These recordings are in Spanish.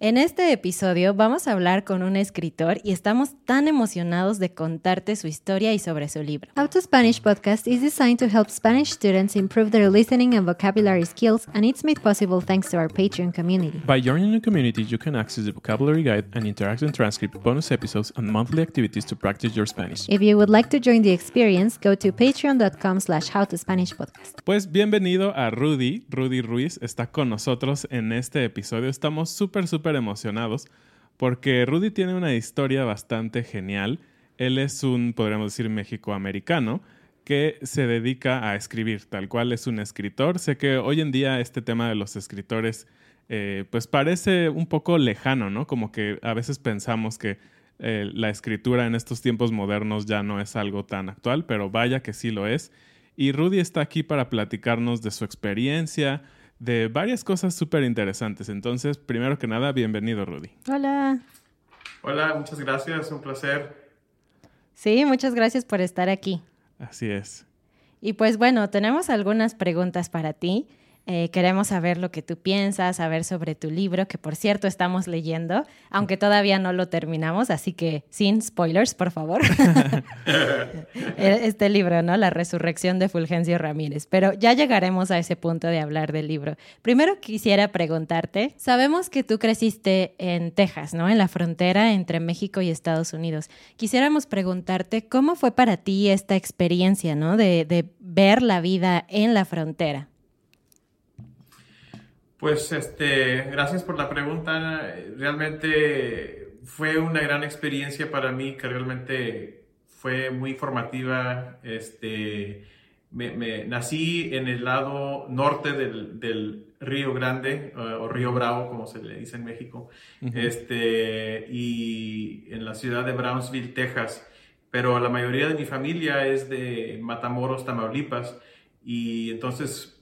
En este episodio vamos a hablar con un escritor y estamos tan emocionados de contarte su historia y sobre su libro. How to Spanish podcast is designed to help Spanish students improve their listening and vocabulary skills, and it's made possible thanks to our Patreon community. By joining the community, you can access the vocabulary guide and interactive transcript, bonus episodes, and monthly activities to practice your Spanish. If you would like to join the experience, go to patreon.com slash howtospanishpodcast. Pues bienvenido a Rudy. Rudy Ruiz está con nosotros en este episodio. Estamos súper, súper emocionados porque Rudy tiene una historia bastante genial. Él es un, podríamos decir, mexicoamericano que se dedica a escribir, tal cual es un escritor. Sé que hoy en día este tema de los escritores eh, pues parece un poco lejano, ¿no? Como que a veces pensamos que eh, la escritura en estos tiempos modernos ya no es algo tan actual, pero vaya que sí lo es. Y Rudy está aquí para platicarnos de su experiencia, de varias cosas súper interesantes. Entonces, primero que nada, bienvenido, Rudy. Hola. Hola, muchas gracias, un placer. Sí, muchas gracias por estar aquí. Así es. Y pues bueno, tenemos algunas preguntas para ti. Eh, queremos saber lo que tú piensas, saber sobre tu libro, que por cierto estamos leyendo, aunque todavía no lo terminamos, así que sin spoilers, por favor. este libro, ¿no? La resurrección de Fulgencio Ramírez. Pero ya llegaremos a ese punto de hablar del libro. Primero quisiera preguntarte, sabemos que tú creciste en Texas, ¿no? En la frontera entre México y Estados Unidos. Quisiéramos preguntarte cómo fue para ti esta experiencia, ¿no? De, de ver la vida en la frontera. Pues este, gracias por la pregunta. Realmente fue una gran experiencia para mí que realmente fue muy formativa. Este, me, me- nací en el lado norte del, del Río Grande uh, o Río Bravo, como se le dice en México, este, y en la ciudad de Brownsville, Texas. Pero la mayoría de mi familia es de Matamoros, Tamaulipas, y entonces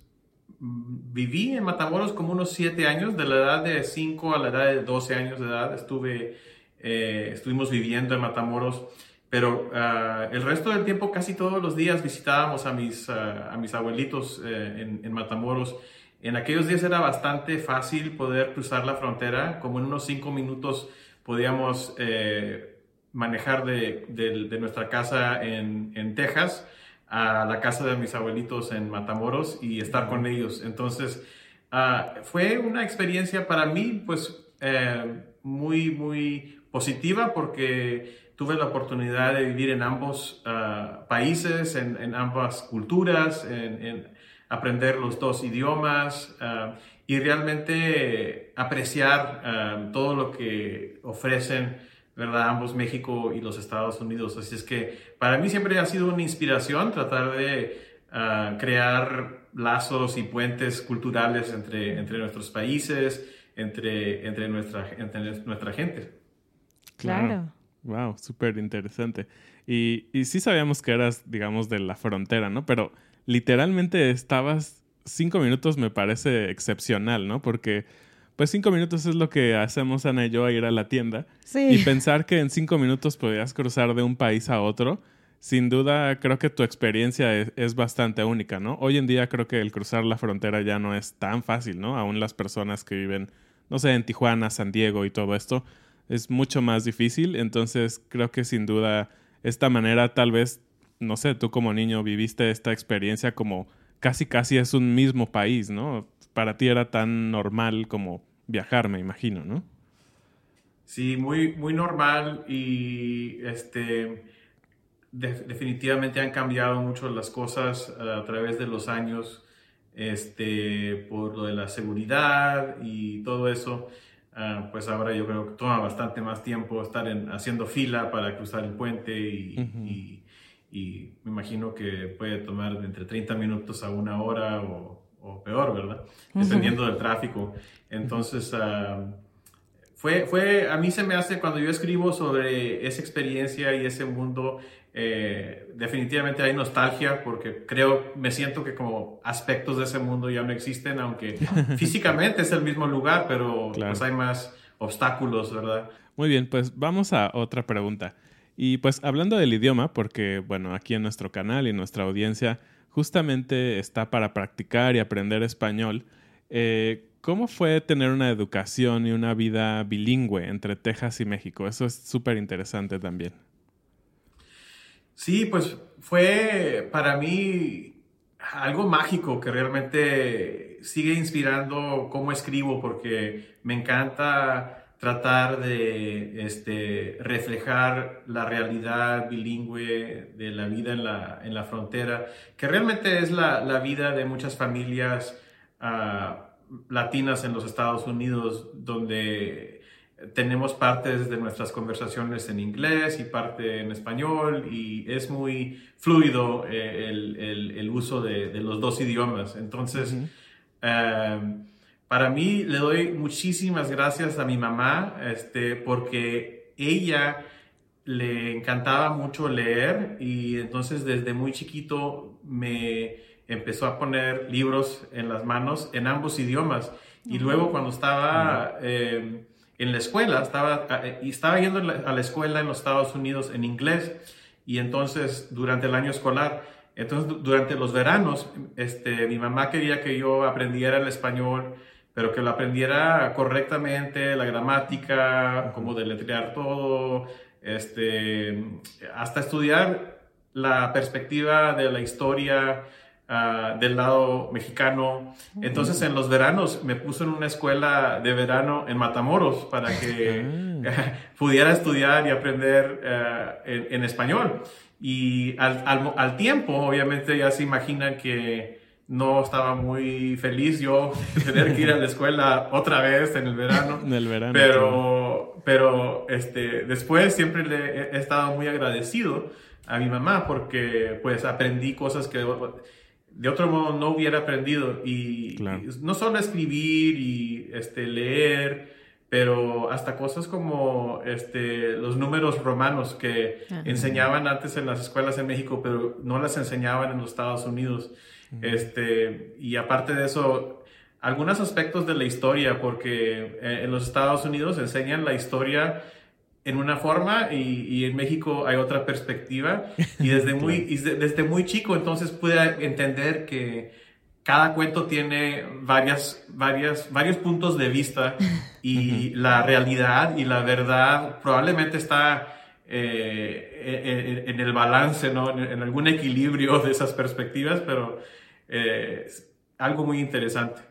viví en Matamoros como unos siete años, de la edad de 5 a la edad de 12 años de edad. Estuve, eh, estuvimos viviendo en Matamoros, pero ah, el resto del tiempo, casi todos los días, visitábamos a mis, ah, a mis abuelitos eh, en, en Matamoros. En aquellos días era bastante fácil poder cruzar la frontera, como en unos cinco minutos podíamos eh, manejar de, de- de nuestra casa en, en Texas a la casa de mis abuelitos en Matamoros y estar con ellos. Entonces, ah, fue una experiencia para mí, pues, eh, muy, muy positiva porque tuve la oportunidad de vivir en ambos ah, países, en, en ambas culturas, en, en aprender los dos idiomas ah, y realmente apreciar todo lo que ofrecen ¿verdad? Ambos México y los Estados Unidos. Así es que para mí siempre ha sido una inspiración tratar de ah, crear lazos y puentes culturales entre, entre nuestros países, entre, entre, nuestra, entre nuestra gente. Claro. Wow, súper interesante. Y, y sí sabíamos que eras, digamos, de la frontera, ¿no? Pero literalmente estabas cinco minutos me parece excepcional, ¿no? Porque pues cinco minutos es lo que hacemos Ana y yo a ir a la tienda. Sí. Y pensar que en cinco minutos podías cruzar de un país a otro, sin duda creo que tu experiencia es, es, bastante única, ¿no? Hoy en día creo que el cruzar la frontera ya no es tan fácil, ¿no? Aún las personas que viven, no sé, en Tijuana, San Diego y todo esto, es mucho más difícil. Entonces creo que sin duda esta manera tal vez, no sé, tú como niño viviste esta experiencia como casi casi es un mismo país, ¿no? Para ti era tan normal como viajar, me imagino, ¿no? Sí, muy, muy normal y este, de, definitivamente han cambiado mucho las cosas a través de los años, este, por lo de la seguridad y todo eso. Uh, pues ahora yo creo que toma bastante más tiempo estar en, haciendo fila para cruzar el puente y, uh -huh. y y me imagino que puede tomar entre 30 minutos a una hora o, o peor, ¿verdad? Dependiendo uh -huh. del tráfico. Entonces, uh, fue, fue, a mí se me hace, cuando yo escribo sobre esa experiencia y ese mundo, eh, definitivamente hay nostalgia porque creo, me siento que como aspectos de ese mundo ya no existen, aunque físicamente es el mismo lugar, pero claro. pues hay más obstáculos, ¿verdad? Muy bien, pues vamos a otra pregunta. Y pues hablando del idioma, porque bueno, aquí en nuestro canal y nuestra audiencia justamente está para practicar y aprender español, eh, ¿cómo fue tener una educación y una vida bilingüe entre Texas y México? Eso es súper interesante también. Sí, pues fue para mí algo mágico que realmente sigue inspirando cómo escribo porque me encanta tratar de este, reflejar la realidad bilingüe de la vida en la, en la frontera, que realmente es la, la vida de muchas familias uh, latinas en los Estados Unidos, donde tenemos partes de nuestras conversaciones en inglés y parte en español, y es muy fluido eh, el, el, el, uso de, de, los dos idiomas. Entonces, uh -huh. uh, para mí le doy muchísimas gracias a mi mamá, este, porque ella le encantaba mucho leer y entonces desde muy chiquito me empezó a poner libros en las manos en ambos idiomas. Y luego cuando estaba eh, en la escuela, estaba, eh, estaba yendo a la escuela en los Estados Unidos en inglés. Y entonces durante el año escolar, entonces durante los veranos, este, mi mamá quería que yo aprendiera el español pero que lo aprendiera correctamente, la gramática, cómo deletrear todo, este, hasta estudiar la perspectiva de la historia uh, del lado mexicano. Entonces en los veranos me puso en una escuela de verano en Matamoros para que pudiera estudiar y aprender uh, en, en, español. Y al, al, al tiempo, obviamente ya se imaginan que no estaba muy feliz yo de tener que ir a la escuela otra vez en el verano. en el verano. Pero, pero este, después siempre le he estado muy agradecido a mi mamá porque pues aprendí cosas que de otro modo no hubiera aprendido. Y, claro. y no solo escribir y este, leer, pero hasta cosas como este, los números romanos que Ajá. enseñaban antes en las escuelas en México, pero no las enseñaban en los Estados Unidos. Este, y aparte de eso, algunos aspectos de la historia, porque eh, en los Estados Unidos enseñan la historia en una forma y, y en México hay otra perspectiva. Y desde muy, y desde muy chico entonces pude entender que cada cuento tiene varias, varias, varios puntos de vista y la realidad y la verdad probablemente está eh, en, el balance, ¿no? En, en, algún equilibrio de esas perspectivas, pero eh, algo muy interesante.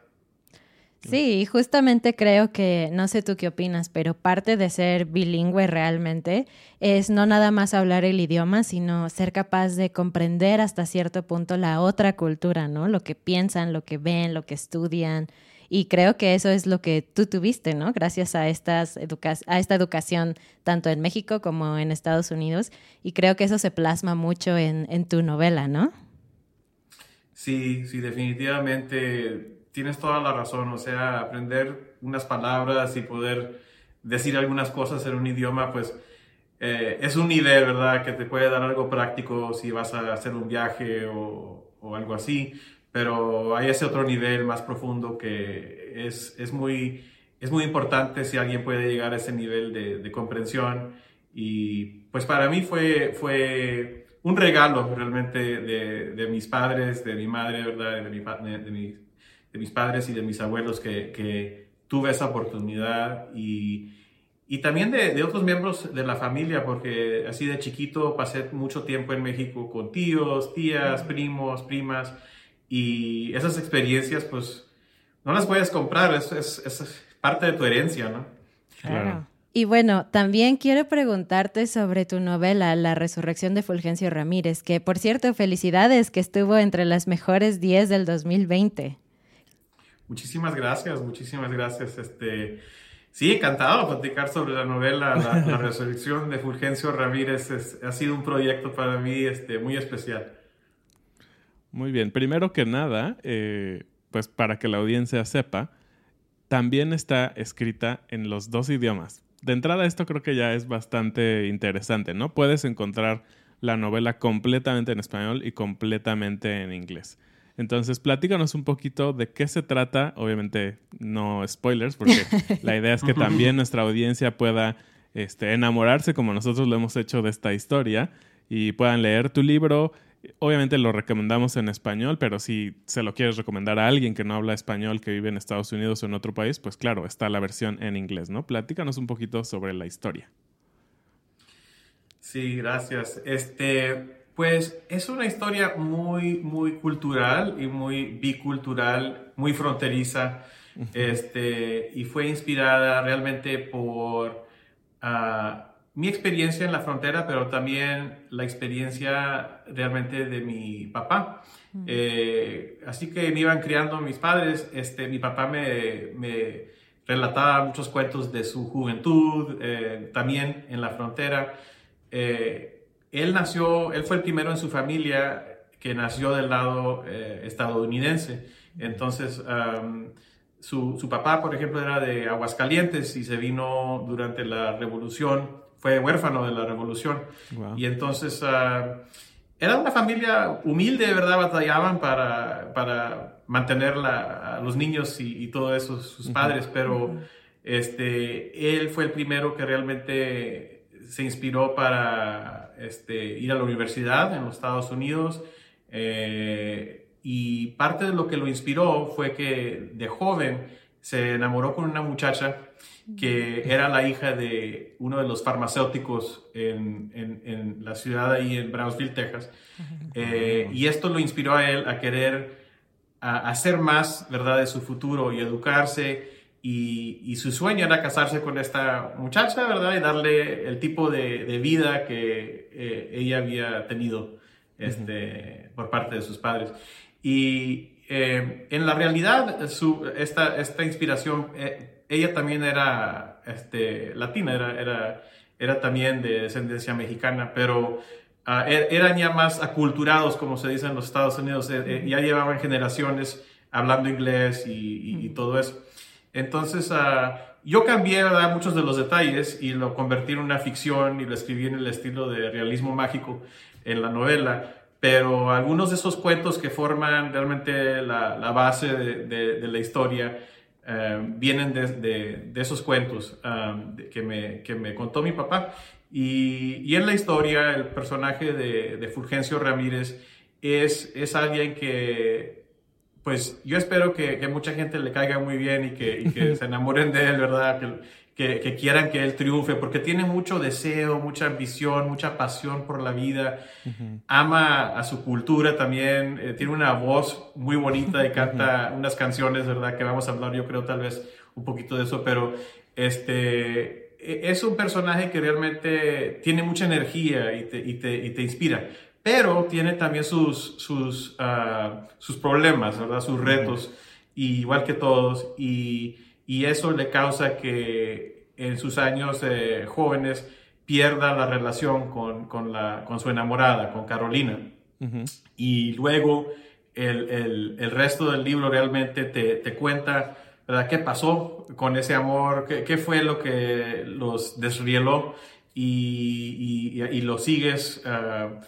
Sí, justamente creo que, no sé tú qué opinas, pero parte de ser bilingüe realmente es no nada más hablar el idioma, sino ser capaz de comprender hasta cierto punto la otra cultura, ¿no? Lo que piensan, lo que ven, lo que estudian. Y creo que eso es lo que tú tuviste, ¿no? Gracias a, estas educa a esta educación tanto en México como en Estados Unidos. Y creo que eso se plasma mucho en, en tu novela, ¿no? Sí, sí, definitivamente tienes toda la razón. O sea, aprender unas palabras y poder decir algunas cosas en un idioma, pues eh, es un nivel, ¿verdad? Que te puede dar algo práctico si vas a hacer un viaje o, o algo así, pero hay ese otro nivel más profundo que es, es, muy, es muy importante si alguien puede llegar a ese nivel de, de comprensión. Y pues para mí fue, fue un regalo realmente de, de mis padres, de mi madre, ¿verdad? De, mi, de, mi, de mis padres y de mis abuelos que, que tuve esa oportunidad. Y y también de, de, otros miembros de la familia, porque así de chiquito pasé mucho tiempo en México con tíos, tías, primos, primas, y esas experiencias, pues, no las puedes comprar, es, es, es parte de tu herencia, ¿no? Claro. Y bueno, también quiero preguntarte sobre tu novela La Resurrección de Fulgencio Ramírez, que por cierto, felicidades, que estuvo entre las mejores 10 del 2020. Muchísimas gracias, muchísimas gracias. Este, Sí, encantado de platicar sobre la novela La, Resurrección de Fulgencio Ramírez. ha sido un proyecto para mí este, muy especial. Muy bien. Primero que nada, eh, pues para que la audiencia sepa, también está escrita en los dos idiomas. De entrada, esto creo que ya es bastante interesante, ¿no? Puedes encontrar la novela completamente en español y completamente en inglés. Entonces, platícanos un poquito de qué se trata. Obviamente, no spoilers, porque la idea es que también nuestra audiencia pueda este, enamorarse como nosotros lo hemos hecho de esta historia y puedan leer tu libro. Obviamente lo recomendamos en español, pero si se lo quieres recomendar a alguien que no habla español, que vive en Estados Unidos o en otro país, pues claro, está la versión en inglés, ¿no? Platícanos un poquito sobre la historia. Sí, gracias. Este, pues es una historia muy, muy cultural y muy bicultural, muy fronteriza, este, y fue inspirada realmente por ah, mi experiencia en la frontera, pero también la experiencia realmente de mi papá. Eh, así que me iban criando mis padres, este, mi papá me, me relataba muchos cuentos de su juventud, eh, también en la frontera. Eh, él nació, él fue el primero en su familia que nació del lado estadounidense. Entonces, su, papá, por ejemplo, era de Aguascalientes y se vino durante la revolución, fue huérfano de la revolución. Y entonces, ah, era una familia humilde, de verdad, batallaban para, para mantener a los niños y, todo eso, sus padres, pero este, él fue el primero que realmente se inspiró para este, ir a la universidad en los Estados Unidos. Eh, y parte de lo que lo inspiró fue que de joven se enamoró con una muchacha que era la hija de uno de los farmacéuticos en, en, la ciudad ahí en Brownsville, Texas. Eh, y esto lo inspiró a él a querer hacer más, ¿verdad?, de su futuro y educarse y, su sueño era casarse con esta muchacha, ¿verdad? Y darle el tipo de, vida que eh, ella había tenido este, por parte de sus padres. Y eh, en la realidad, su, esta, esta inspiración, eh, ella también era este, latina, era, era, era también de descendencia mexicana, pero ah, er, eran ya más aculturados, como se dice en los Estados Unidos, ya llevaban generaciones hablando inglés y todo eso. Entonces, uh, yo cambié ¿verdad? muchos de los detalles y lo convertí en una ficción y lo escribí en el estilo de realismo mágico en la novela. Pero algunos de esos cuentos que forman realmente la, la base de, de, la historia uh, vienen de, de, esos cuentos um, que, me, que, me, contó mi papá. Y, y en la historia, el personaje de, Fulgencio Ramírez es, es alguien que pues yo espero que, que, mucha gente le caiga muy bien y que, y que se enamoren de él, ¿verdad? Que, que, quieran que él triunfe, porque tiene mucho deseo, mucha ambición, mucha pasión por la vida, ama a su cultura también, eh, tiene una voz muy bonita y canta unas canciones, ¿verdad? Que vamos a hablar yo creo tal vez un poquito de eso, pero este, e, es un personaje que realmente tiene mucha energía y te, y te, y te inspira pero tiene también sus, sus, uh, sus problemas, ¿verdad? Sus retos, igual que todos, y, y, eso le causa que en sus años eh, jóvenes pierda la relación con, con, la, con, su enamorada, con Carolina. Y luego el, el, el, resto del libro realmente te, te cuenta ¿verdad? ¿Qué pasó con ese amor? ¿Qué, qué fue lo que los desrieló? Y, y, y lo sigues uh,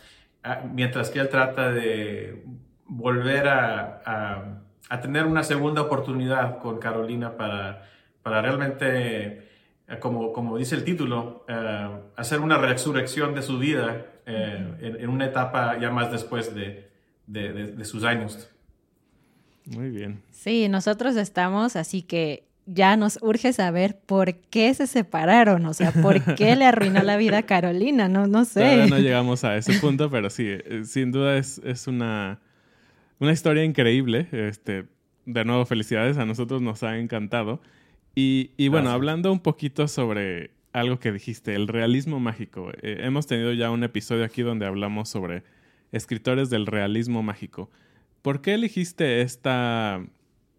mientras que él trata de volver a, a, a, tener una segunda oportunidad con Carolina para, para realmente, como, como dice el título, uh, hacer una resurrección de su vida uh, en, en, una etapa ya más después de, de, de, de sus años. Muy bien. Sí, nosotros estamos, así que ya nos urge saber por qué se separaron, o sea, por qué le arruinó la vida a Carolina, no, no sé. Todavía no llegamos a ese punto, pero sí, eh, sin duda es, es una, una historia increíble. Este, de nuevo, felicidades, a nosotros nos ha encantado. Y, y bueno, hablando un poquito sobre algo que dijiste, el realismo mágico. Eh, hemos tenido ya un episodio aquí donde hablamos sobre escritores del realismo mágico. ¿Por qué elegiste esta,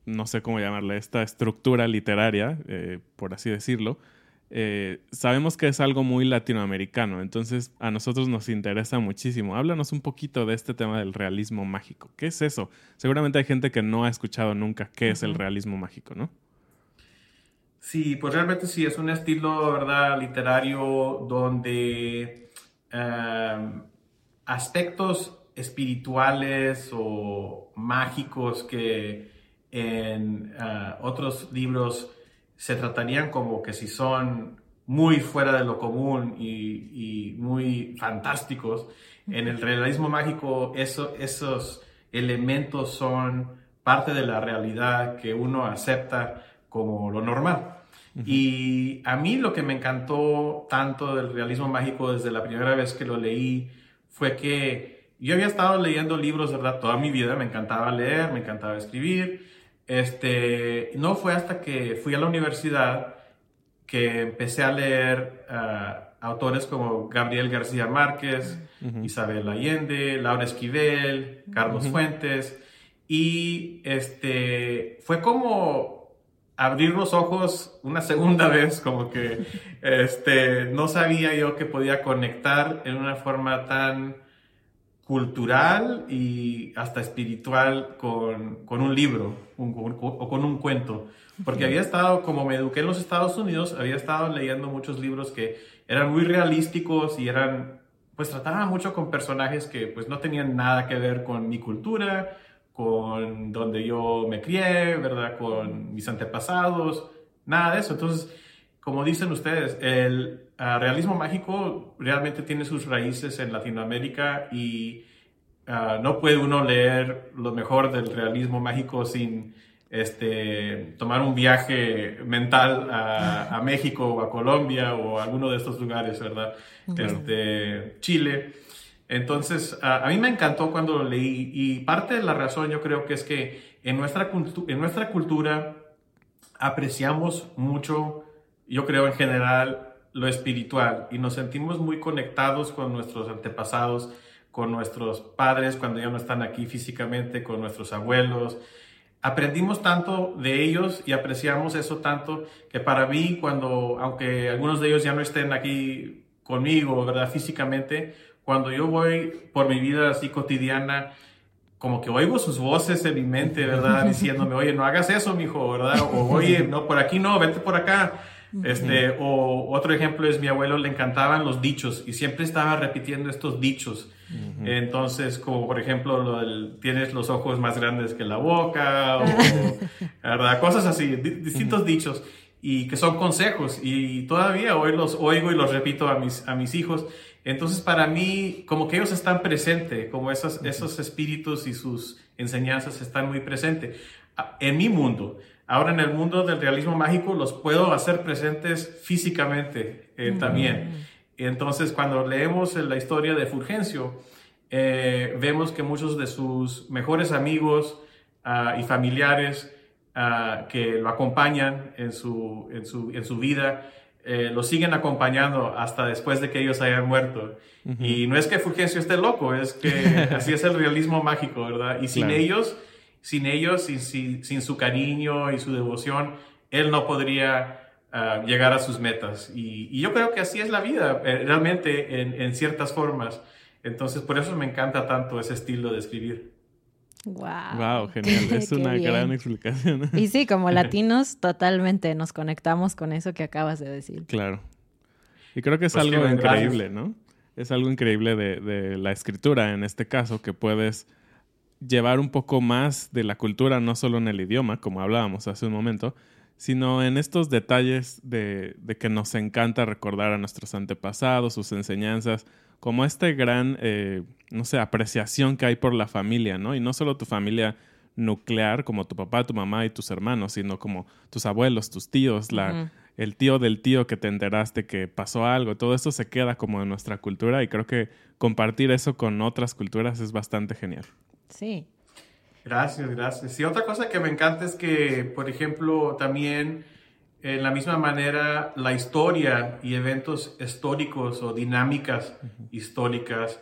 no sé cómo llamarle, esta estructura literaria, eh, por así decirlo? Eh, sabemos que es algo muy latinoamericano, entonces a nosotros nos interesa muchísimo. Háblanos un poquito de este tema del realismo mágico. ¿Qué es eso? Seguramente hay gente que no ha escuchado nunca qué es el realismo mágico, ¿no? Sí, pues realmente sí, es un estilo, ¿verdad?, literario donde um, aspectos espirituales o mágicos que en uh, otros libros se tratarían como que si son muy fuera de lo común y, y muy fantásticos. En el realismo mágico eso, esos elementos son parte de la realidad que uno acepta como lo normal. Uh -huh. Y a mí lo que me encantó tanto del realismo mágico desde la primera vez que lo leí fue que yo había estado leyendo libros, ¿verdad? Toda mi vida me encantaba leer, me encantaba escribir. Este, no fue hasta que fui a la universidad que empecé a leer uh, autores como Gabriel García Márquez, uh -huh. Isabel Allende, Laura Esquivel, Carlos uh -huh. Fuentes. Y este, fue como abrir los ojos una segunda vez, como que este, no sabía yo que podía conectar en una forma tan cultural y hasta espiritual con, con un libro un, o con un cuento. Porque había estado, como me eduqué en los Estados Unidos, había estado leyendo muchos libros que eran muy realísticos y eran, pues trataban mucho con personajes que pues no tenían nada que ver con mi cultura, con donde yo me crié, ¿verdad? Con mis antepasados, nada de eso. Entonces, como dicen ustedes, el uh, realismo mágico realmente tiene sus raíces en Latinoamérica y uh, no puede uno leer lo mejor del realismo mágico sin este, tomar un viaje mental a, a México o a Colombia o a alguno de estos lugares, ¿verdad? Este, Chile. Entonces, uh, a mí me encantó cuando lo leí y parte de la razón yo creo que es que en nuestra, en nuestra cultura apreciamos mucho, yo creo en general, lo espiritual y nos sentimos muy conectados con nuestros antepasados, con nuestros padres cuando ya no están aquí físicamente, con nuestros abuelos. Aprendimos tanto de ellos y apreciamos eso tanto que para mí cuando, aunque algunos de ellos ya no estén aquí conmigo, ¿verdad? Físicamente, cuando yo voy por mi vida así cotidiana, como que oigo sus voces en mi mente, ¿verdad? Diciéndome, oye, no hagas eso, mijo, ¿verdad? O oye, no, por aquí no, vete por acá. Este, o otro ejemplo es mi abuelo le encantaban los dichos y siempre estaba repitiendo estos dichos. Uh -huh. Entonces, como por ejemplo, lo del, tienes los ojos más grandes que la boca, o ¿verdad? cosas así, distintos uh -huh. dichos y que son consejos y todavía hoy los oigo y los repito a mis, a mis hijos. Entonces, para mí, como que ellos están presentes, como esos, esos espíritus y sus enseñanzas están muy presentes en mi mundo. Ahora en el mundo del realismo mágico los puedo hacer presentes físicamente eh, mm. también. Entonces cuando leemos la historia de Fulgencio, eh, vemos que muchos de sus mejores amigos uh, y familiares uh, que lo acompañan en su, en su, en su vida, eh, lo siguen acompañando hasta después de que ellos hayan muerto. Uh -huh. Y no es que Fulgencio esté loco, es que así es el realismo mágico, ¿verdad? Y sin claro. ellos sin ellos, sin, sin, sin, su cariño y su devoción, él no podría uh, llegar a sus metas. Y, y, yo creo que así es la vida, eh, realmente, en, en, ciertas formas. Entonces, por eso me encanta tanto ese estilo de escribir. Wow. Wow, genial. Es una gran explicación. Y sí, como latinos, totalmente nos conectamos con eso que acabas de decir. Claro. Y creo que es pues algo increíble, ¿no? Es algo increíble de, de la escritura, en este caso, que puedes llevar un poco más de la cultura, no solo en el idioma, como hablábamos hace un momento, sino en estos detalles de, de que nos encanta recordar a nuestros antepasados, sus enseñanzas, como esta gran, eh, no sé, apreciación que hay por la familia, ¿no? Y no solo tu familia nuclear, como tu papá, tu mamá y tus hermanos, sino como tus abuelos, tus tíos, la, el tío del tío que te enteraste que pasó algo. Todo eso se queda como en nuestra cultura y creo que compartir eso con otras culturas es bastante genial. Sí. Gracias, gracias. Y otra cosa que me encanta es que, por ejemplo, también en la misma manera, la historia y eventos históricos o dinámicas históricas,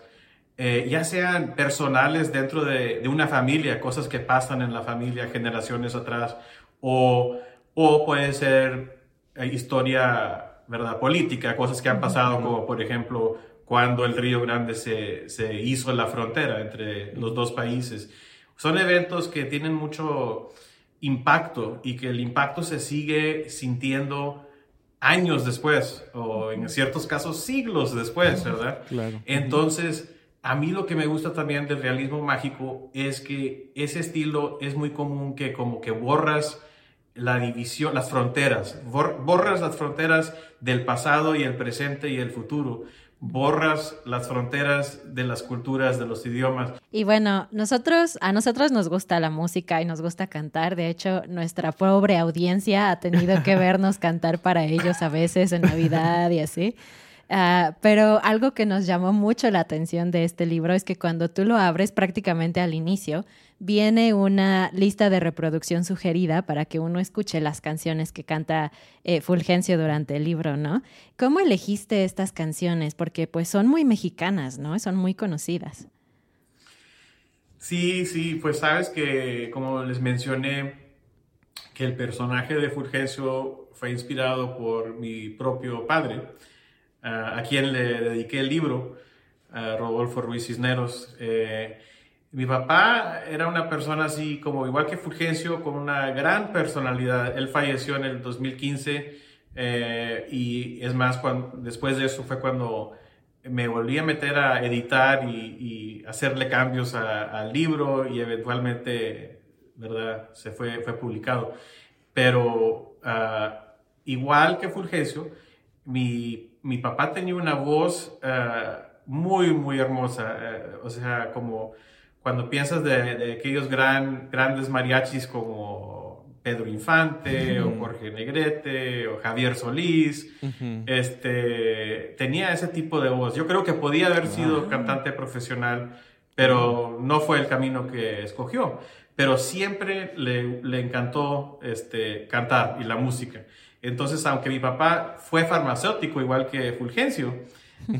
eh, ya sean personales dentro de, una familia, cosas que pasan en la familia generaciones atrás, o, o puede ser eh, historia ¿verdad? política, cosas que han pasado, como por ejemplo cuando el Río Grande se, se hizo la frontera entre los dos países. Son eventos que tienen mucho impacto y que el impacto se sigue sintiendo años después o en ciertos casos siglos después, ¿verdad? Claro. Entonces, a mí lo que me gusta también del realismo mágico es que ese estilo es muy común que como que borras la división, las fronteras, borras las fronteras del pasado y el presente y el futuro borras las fronteras de las culturas, de los idiomas. Y bueno, nosotros, a nosotros nos gusta la música y nos gusta cantar. De hecho, nuestra pobre audiencia ha tenido que vernos cantar para ellos a veces en Navidad y así. Ah, pero algo que nos llamó mucho la atención de este libro es que cuando tú lo abres prácticamente al inicio, viene una lista de reproducción sugerida para que uno escuche las canciones que canta eh, Fulgencio durante el libro, ¿no? ¿Cómo elegiste estas canciones? Porque pues son muy mexicanas, ¿no? Son muy conocidas. Sí, sí, pues sabes que como les mencioné, que el personaje de Fulgencio fue inspirado por mi propio padre a quien le dediqué el libro, a Rodolfo Ruiz Cisneros. Eh, mi papá era una persona así como igual que Fulgencio, con una gran personalidad. Él falleció en el 2015 eh, y es más, después de eso fue cuando me volví a meter a editar y, hacerle cambios al libro y eventualmente, ¿verdad? Se fue, fue publicado. Pero ah, igual que Fulgencio, mi mi papá tenía una voz eh, muy, muy hermosa. Eh, o sea, como cuando piensas de, aquellos gran, grandes mariachis como Pedro Infante o Jorge Negrete o Javier Solís, este, tenía ese tipo de voz. Yo creo que podía haber sido cantante profesional, pero no fue el camino que escogió. Pero siempre le, le encantó este, cantar y la música. Entonces, aunque mi papá fue farmacéutico igual que Fulgencio,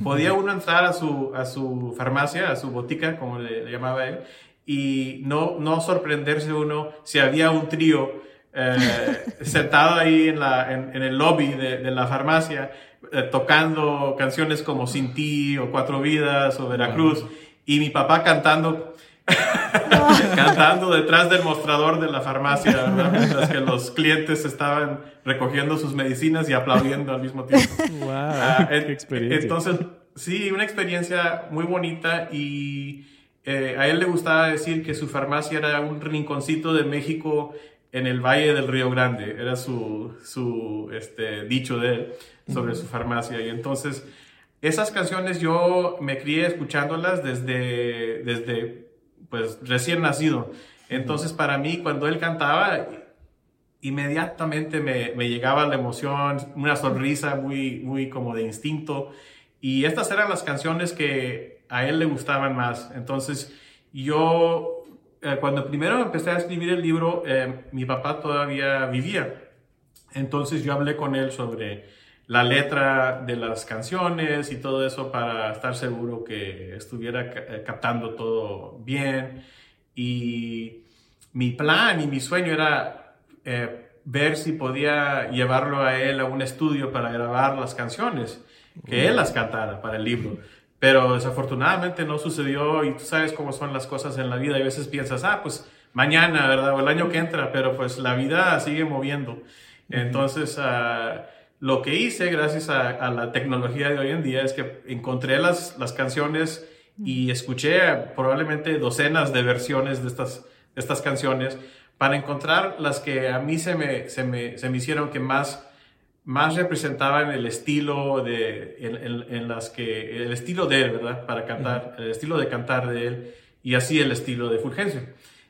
podía uno entrar a su, a su farmacia, a su botica, como le, llamaba él, y no, no sorprenderse uno si había un trío eh, sentado ahí en, la, en, el lobby de, de la farmacia, eh, tocando canciones como Sin ti o Cuatro Vidas o Veracruz, y mi papá cantando cantando detrás del mostrador de la farmacia, ¿verdad? mientras que los clientes estaban recogiendo sus medicinas y aplaudiendo al mismo tiempo. Wow, ah, qué experiencia. Entonces, sí, una experiencia muy bonita y eh, a él le gustaba decir que su farmacia era un rinconcito de México en el Valle del Río Grande, era su, su este, dicho de él sobre su farmacia. Y entonces, esas canciones yo me crié escuchándolas desde, desde pues recién nacido. Entonces para mí cuando él cantaba, inmediatamente me, me, llegaba la emoción, una sonrisa muy, muy como de instinto. Y estas eran las canciones que a él le gustaban más. Entonces yo, eh, cuando primero empecé a escribir el libro, eh, mi papá todavía vivía. Entonces yo hablé con él sobre la letra de las canciones y todo eso para estar seguro que estuviera eh, captando todo bien. Y mi plan y mi sueño era eh, ver si podía llevarlo a él a un estudio para grabar las canciones, que él las cantara para el libro. pero desafortunadamente no sucedió y tú sabes cómo son las cosas en la vida y a veces piensas, ah, pues mañana, ¿verdad? O el año que entra, pero pues la vida sigue moviendo. Entonces, uh, lo que hice gracias a, la tecnología de hoy en día es que encontré las, las canciones y escuché probablemente docenas de versiones de estas, estas canciones para encontrar las que a mí se me, se me, se me hicieron que más, más representaban el estilo de, en, en, las que, el estilo de él, ¿verdad? Para cantar, el estilo de cantar de él y así el estilo de Fulgencio.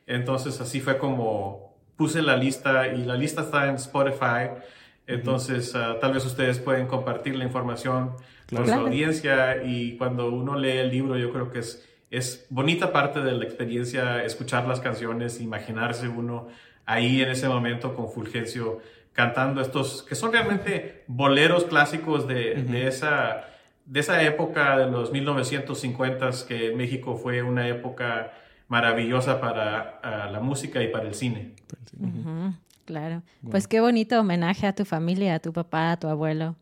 Entonces así fue como puse la lista y la lista está en Spotify. Entonces, ah, tal vez ustedes pueden compartir la información con su audiencia y cuando uno lee el libro, yo creo que es, es bonita parte de la experiencia escuchar las canciones, imaginarse uno ahí en ese momento con Fulgencio cantando estos, que son realmente boleros clásicos de, de, esa, de esa época de los 1950s, que en México fue una época maravillosa para ah, la música y para el cine. Claro. Pues qué bonito homenaje a tu familia, a tu papá, a tu abuelo.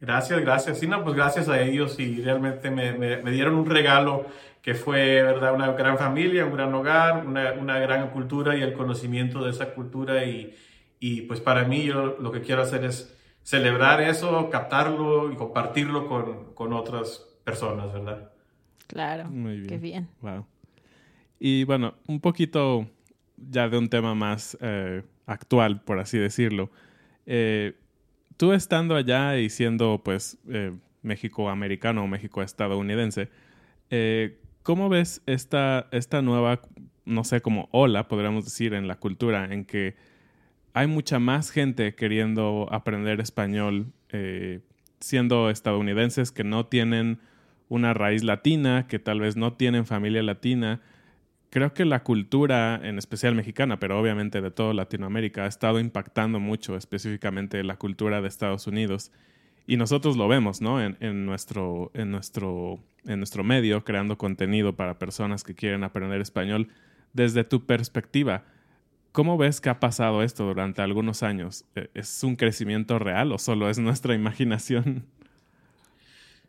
Gracias, gracias. Sí, no, pues gracias a ellos y realmente me, me, dieron un regalo que fue, ¿verdad? Una gran familia, un gran hogar, una, una, gran cultura y el conocimiento de esa cultura y, y, pues para mí yo lo que quiero hacer es celebrar eso, captarlo y compartirlo con, con otras personas, ¿verdad? Claro, Muy bien. qué bien. Wow. Y bueno, un poquito ya de un tema más eh, actual, por así decirlo. Eh, tú estando allá y siendo pues eh, México-americano o México-estadounidense, ¿cómo ves esta, esta nueva, no sé, como ola, podríamos decir, en la cultura, en que hay mucha más gente queriendo aprender español siendo estadounidenses que no tienen una raíz latina, que tal vez no tienen familia latina, creo que la cultura, en especial mexicana, pero obviamente de toda Latinoamérica, ha estado impactando mucho específicamente la cultura de Estados Unidos. Y nosotros lo vemos, ¿no? En, nuestro, en, nuestro, en nuestro medio, creando contenido para personas que quieren aprender español. Desde tu perspectiva, ¿cómo ves que ha pasado esto durante algunos años? ¿E-, ¿Es un crecimiento real o solo es nuestra imaginación?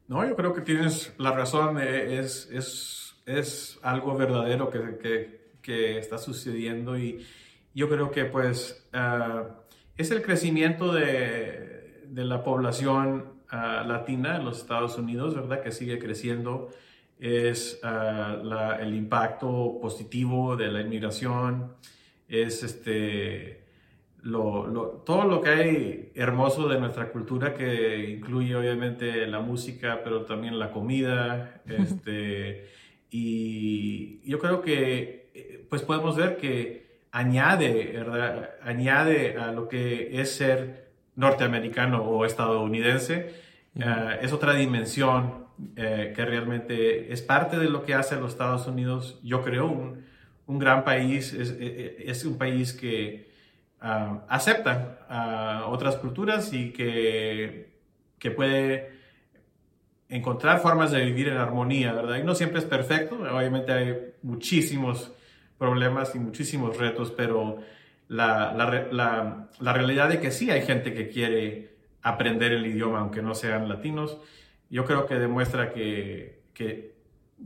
No, yo creo que tienes la razón. E-, es, es es algo verdadero que, que, está sucediendo y yo creo que pues ah, es el crecimiento de, de la población ah, latina en los Estados Unidos, ¿verdad? Que sigue creciendo. Es ah, el impacto positivo de la inmigración, es este, lo, todo lo que hay hermoso de nuestra cultura que incluye obviamente la música, pero también la comida, este, y yo creo que eh, pues podemos ver que añade, ¿verdad? añade a lo que es ser norteamericano o estadounidense, eh, es otra dimensión eh, que realmente es parte de lo que hace los Estados Unidos, yo creo, un, un gran país, es, es, un país que ah, acepta a otras culturas y que, que puede encontrar formas de vivir en armonía, ¿verdad? Y no siempre es perfecto, obviamente hay muchísimos problemas y muchísimos retos, pero la, la, la, realidad de que sí hay gente que quiere aprender el idioma, aunque no sean latinos, yo creo que demuestra que, que,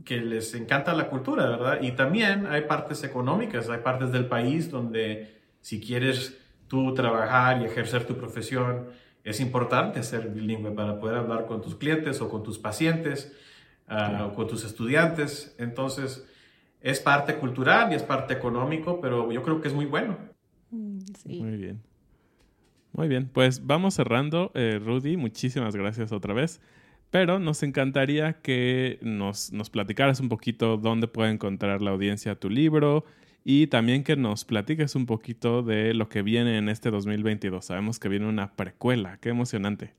que les encanta la cultura, ¿verdad? Y también hay partes económicas, hay partes del país donde si quieres tú trabajar y ejercer tu profesión, es importante ser bilingüe para poder hablar con tus clientes o con tus pacientes o con tus estudiantes. Entonces, es parte cultural y es parte económico, pero yo creo que es muy bueno. Mm, muy bien. Muy bien, pues vamos cerrando. Eh, Rudy, muchísimas gracias otra vez. Pero nos encantaría que nos, nos platicaras un poquito dónde puede encontrar la audiencia tu libro y también que nos platiques un poquito de lo que viene en este 2022. Sabemos que viene una precuela, qué emocionante.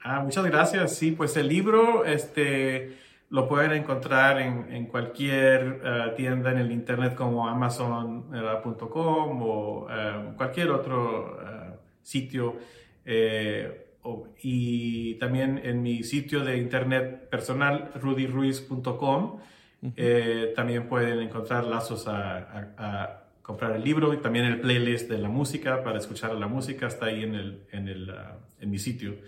Ah, muchas gracias. Sí, pues el libro este, lo pueden encontrar en, cualquier eh, tienda en el internet como amazon.com o eh, cualquier otro eh, sitio. y también en mi sitio de internet personal, rudyruiz.com. Eh, también pueden encontrar lazos a, comprar el libro y también el playlist de la música para escuchar la música está ahí en, el, en, el, ah, en mi sitio.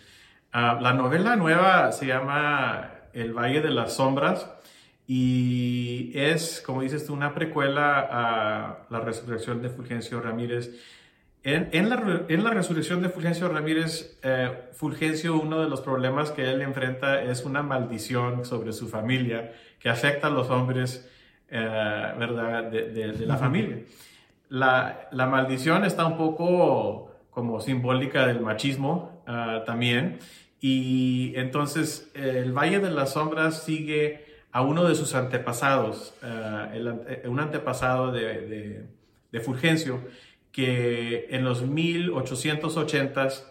Ah, la novela nueva se llama El Valle de las Sombras y es, como dices una precuela a la resurrección de Fulgencio Ramírez. En, en la, resurrección de Fulgencio Ramírez, eh, Fulgencio, uno de los problemas que él enfrenta es una maldición sobre su familia que afecta a los hombres, eh, ¿verdad?, de, de, de, la familia. La, la, maldición está un poco como simbólica del machismo uh, también. Y entonces el Valle de las Sombras sigue a uno de sus antepasados, uh, el, un antepasado de, de, de, Fulgencio, que en los 1880s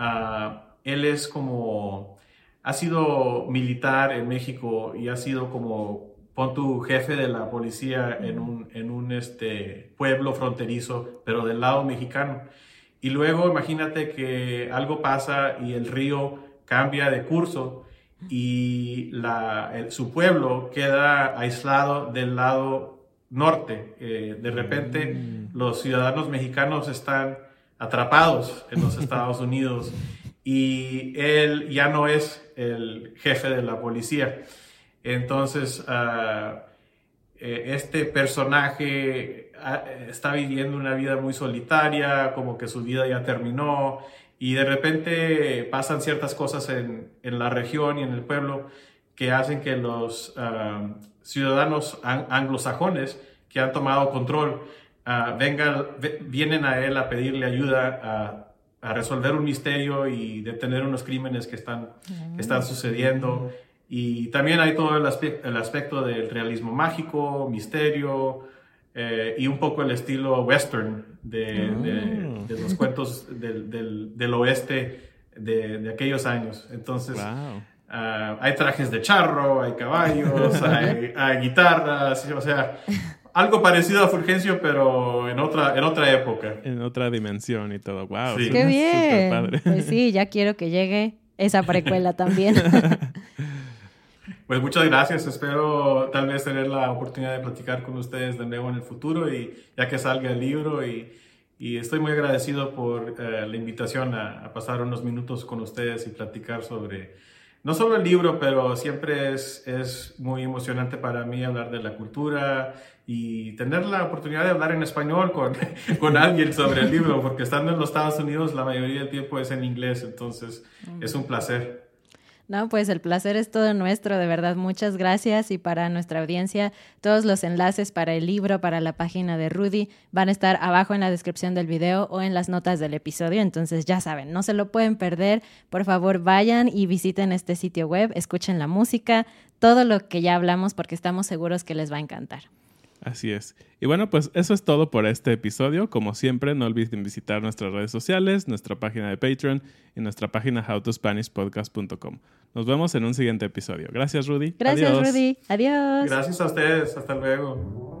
uh, él es como, ha sido militar en México y ha sido como, pon tu jefe de la policía en un, en un este, pueblo fronterizo, pero del lado mexicano. Y luego imagínate que algo pasa y el río cambia de curso y la, el, su pueblo queda aislado del lado norte. Eh, de repente mm. los ciudadanos mexicanos están atrapados en los Estados Unidos y él ya no es el jefe de la policía. Entonces, uh, este personaje ah, está viviendo una vida muy solitaria, como que su vida ya terminó y de repente pasan ciertas cosas en, en la región y en el pueblo que hacen que los uh, ciudadanos anglosajones que han tomado control vengan, vienen a él a pedirle ayuda a, resolver un misterio y detener unos crímenes que están, que están sucediendo. Y también hay todo el, aspecto, el aspecto del realismo mágico, misterio eh, y un poco el estilo western de, oh. de, de los cuentos del, del, del oeste de, aquellos años. Entonces, wow. uh, hay trajes de charro, hay caballos, hay, hay, guitarras, o sea, algo parecido a Fulgencio, pero en otra, en otra época. En otra dimensión y todo. ¡Wow! Sí. ¡Qué bien! Pues sí, ya quiero que llegue esa precuela también. Pues muchas gracias. Espero tal vez tener la oportunidad de platicar con ustedes de nuevo en el futuro y ya que salga el libro y, y estoy muy agradecido por eh, la invitación a, a, pasar unos minutos con ustedes y platicar sobre, no solo el libro, pero siempre es, es muy emocionante para mí hablar de la cultura y tener la oportunidad de hablar en español con, con alguien sobre el libro, porque estando en los Estados Unidos la mayoría del tiempo es en inglés, entonces es un placer. No, pues el placer es todo nuestro, de verdad. Muchas gracias. Y para nuestra audiencia, todos los enlaces para el libro, para la página de Rudy, van a estar abajo en la descripción del video o en las notas del episodio. Entonces ya saben, no se lo pueden perder. Por favor, vayan y visiten este sitio web, escuchen la música, todo lo que ya hablamos, porque estamos seguros que les va a encantar. Así es. Y bueno, pues eso es todo por este episodio. Como siempre, no olviden visitar nuestras redes sociales, nuestra página de Patreon y nuestra página howtospanishpodcast.com. Nos vemos en un siguiente episodio. Gracias, Rudy. Gracias, Adiós. Rudy. Adiós. Gracias a ustedes. Hasta luego.